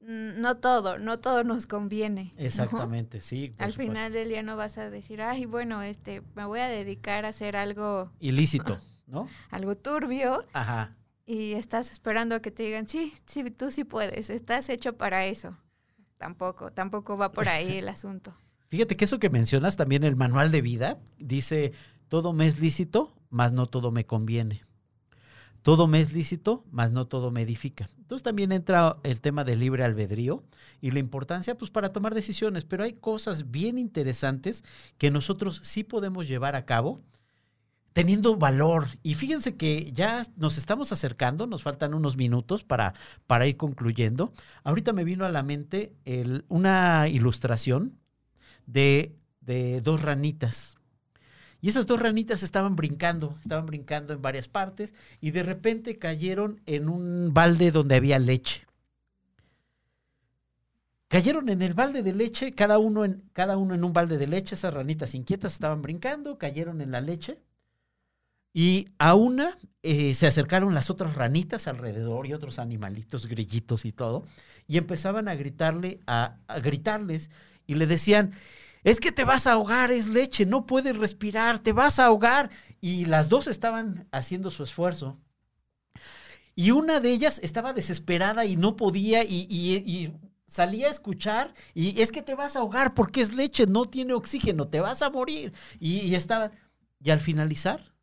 no todo, no todo nos conviene. Exactamente, sí. Al final del día no vas a decir, ay, bueno, este, me voy a dedicar a hacer algo ilícito, ¿no? algo turbio. Ajá. Y estás esperando a que te digan, sí, sí, tú sí puedes, estás hecho para eso. Tampoco, tampoco va por ahí el asunto. Fíjate que eso que mencionas también el manual de vida dice, todo me es lícito, mas no todo me conviene. Todo me es lícito, mas no todo me edifica. Entonces también entra el tema del libre albedrío y la importancia pues para tomar decisiones, pero hay cosas bien interesantes que nosotros sí podemos llevar a cabo teniendo valor. Y fíjense que ya nos estamos acercando, nos faltan unos minutos para, para ir concluyendo. Ahorita me vino a la mente una ilustración de, de dos ranitas. Y esas dos ranitas estaban brincando, estaban brincando en varias partes y de repente cayeron en un balde donde había leche. Cayeron en el balde de leche, cada uno en, cada uno en un balde de leche, esas ranitas inquietas estaban brincando, cayeron en la leche y a una eh, se acercaron las otras ranitas alrededor y otros animalitos, grillitos y todo, y empezaban a gritarle, a, gritarles, y le decían, es que te vas a ahogar, es leche, no puedes respirar, te vas a ahogar. Y las dos estaban haciendo su esfuerzo. Y una de ellas estaba desesperada y no podía y, salía a escuchar y es que te vas a ahogar porque es leche, no tiene oxígeno, te vas a morir. Y, y estaba... Y al finalizar,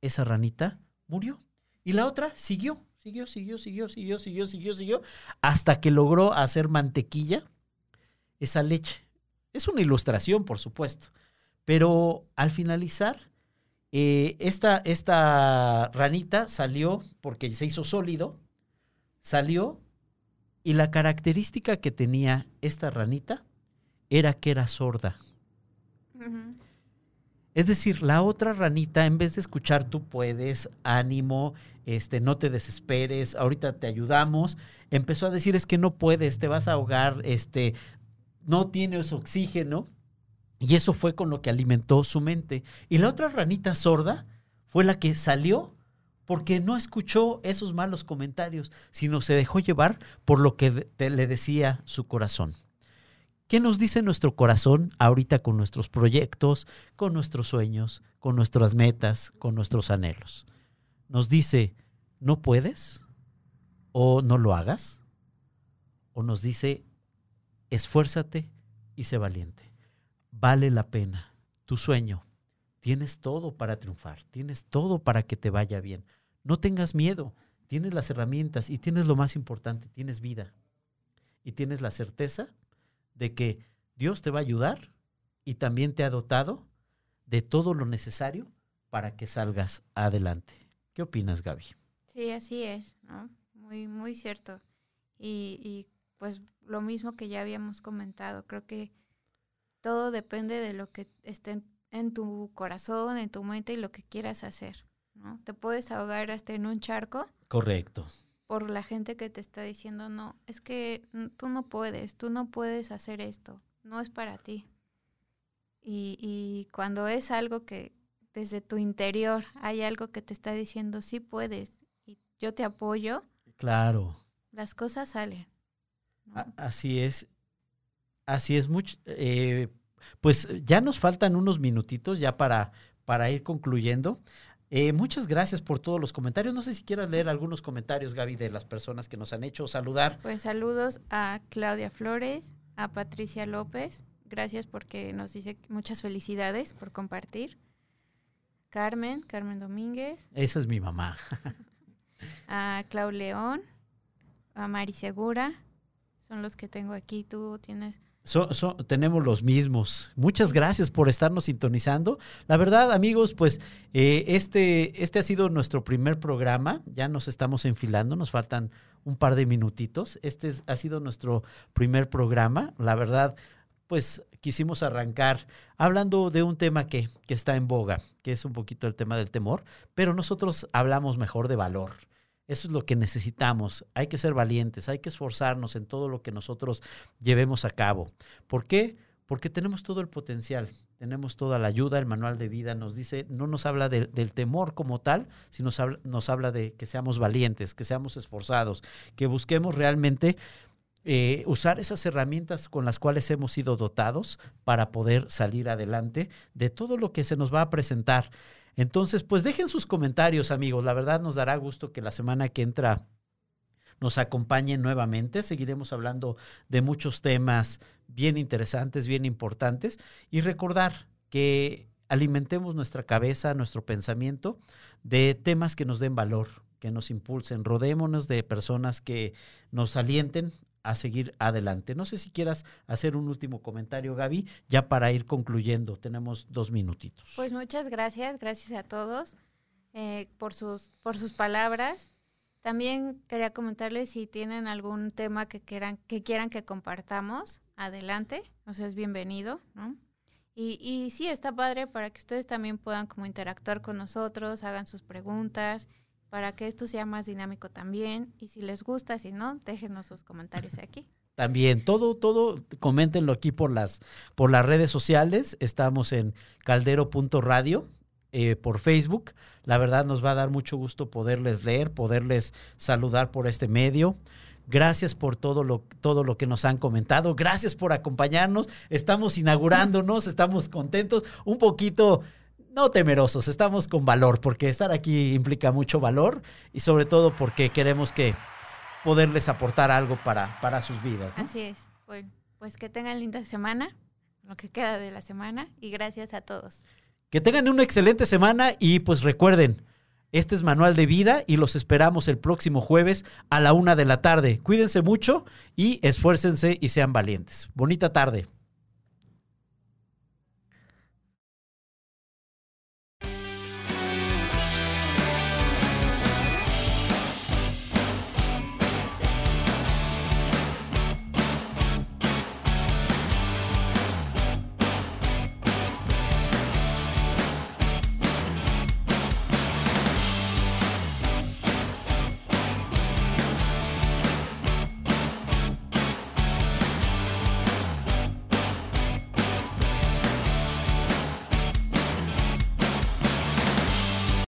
esa ranita murió. Y la otra siguió, siguió, siguió, siguió, siguió, siguió, siguió, siguió, hasta que logró hacer mantequilla esa leche. Es una ilustración, por supuesto, pero al finalizar, eh, esta, esta ranita salió, porque se hizo sólido, salió y la característica que tenía esta ranita era que era sorda. Es decir, la otra ranita, en vez de escuchar tú puedes, ánimo, este, no te desesperes, ahorita te ayudamos, empezó a decir es que no puedes, te vas a ahogar, este, no tienes oxígeno. Y eso fue con lo que alimentó su mente. Y la otra ranita sorda fue la que salió porque no escuchó esos malos comentarios, sino se dejó llevar por lo que le decía su corazón. ¿Qué nos dice nuestro corazón ahorita con nuestros proyectos, con nuestros sueños, con nuestras metas, con nuestros anhelos? Nos dice, ¿no puedes? ¿O no lo hagas? ¿O nos dice, esfuérzate y sé valiente? Vale la pena. Tu sueño. Tienes todo para triunfar. Tienes todo para que te vaya bien. No tengas miedo. Tienes las herramientas y tienes lo más importante, tienes vida. Y tienes la certeza de que Dios te va a ayudar y también te ha dotado de todo lo necesario para que salgas adelante. ¿Qué opinas, Gaby? Sí, así es, ¿no? Muy, muy cierto. Y, y pues lo mismo que ya habíamos comentado, creo que todo depende de lo que esté en, tu corazón, en tu mente y lo que quieras hacer, ¿no? Te puedes ahogar hasta en un charco. Correcto por la gente que te está diciendo, no, es que tú no puedes, tú no puedes hacer esto, no es para ti. Y, y cuando es algo que desde tu interior hay algo que te está diciendo, sí puedes, y yo te apoyo. Claro. Las cosas salen. Así es. Así es mucho. Eh, pues ya nos faltan unos minutitos ya para, para ir concluyendo. Eh, muchas gracias por todos los comentarios. No sé si quieras leer algunos comentarios, Gaby, de las personas que nos han hecho saludar. Pues saludos a Claudia Flores, a Patricia López. Gracias porque nos dice muchas felicidades por compartir. Carmen, Carmen Domínguez. Esa es mi mamá. a Clau León, a Mari Segura. Son los que tengo aquí. Tú tienes tenemos los mismos. Muchas gracias por estarnos sintonizando. La verdad, amigos, pues eh, este, este ha sido nuestro primer programa. Ya nos estamos enfilando, nos faltan un par de minutitos. Este ha sido nuestro primer programa. La verdad, pues quisimos arrancar hablando de un tema que, que está en boga, que es un poquito el tema del temor, pero nosotros hablamos mejor de valor eso es lo que necesitamos. Hay que ser valientes, hay que esforzarnos en todo lo que nosotros llevemos a cabo. ¿Por qué? Porque tenemos todo el potencial, tenemos toda la ayuda, el manual de vida nos dice, no nos habla del temor como tal, sino nos habla, de que seamos valientes, que seamos esforzados, que busquemos realmente eh, usar esas herramientas con las cuales hemos sido dotados para poder salir adelante de todo lo que se nos va a presentar. Entonces, pues dejen sus comentarios, amigos. La verdad nos dará gusto que la semana que entra nos acompañen nuevamente. Seguiremos hablando de muchos temas bien interesantes, bien importantes. Y recordar que alimentemos nuestra cabeza, nuestro pensamiento de temas que nos den valor, que nos impulsen. Rodémonos de personas que nos alienten a seguir adelante. No sé si quieras hacer un último comentario, Gaby, ya para ir concluyendo. Tenemos dos minutitos. Pues muchas gracias, gracias a todos eh, por, sus, por sus palabras. También quería comentarles si tienen algún tema que quieran que, quieran que compartamos, adelante, o sea, es bienvenido, ¿no? Y, y sí, está padre para que ustedes también puedan como interactuar con nosotros, hagan sus preguntas, para que esto sea más dinámico también. Y si les gusta, si no, déjenos sus comentarios aquí. También, todo, todo, coméntenlo aquí por las, por las redes sociales. Estamos en caldero.radio, eh, por Facebook. La verdad nos va a dar mucho gusto poderles leer, poderles saludar por este medio. Gracias por todo lo, todo lo que nos han comentado. Gracias por acompañarnos. Estamos inaugurándonos, estamos contentos, un poquito no temerosos, estamos con valor, porque estar aquí implica mucho valor y sobre todo porque queremos que poderles aportar algo para, para sus vidas. Así es. Bueno, pues que tengan linda semana, lo que queda de la semana, y gracias a todos. Que tengan una excelente semana y pues recuerden, este es Manual de Vida y los esperamos el próximo jueves a la una de la tarde. Cuídense mucho y esfuércense y sean valientes. Bonita tarde.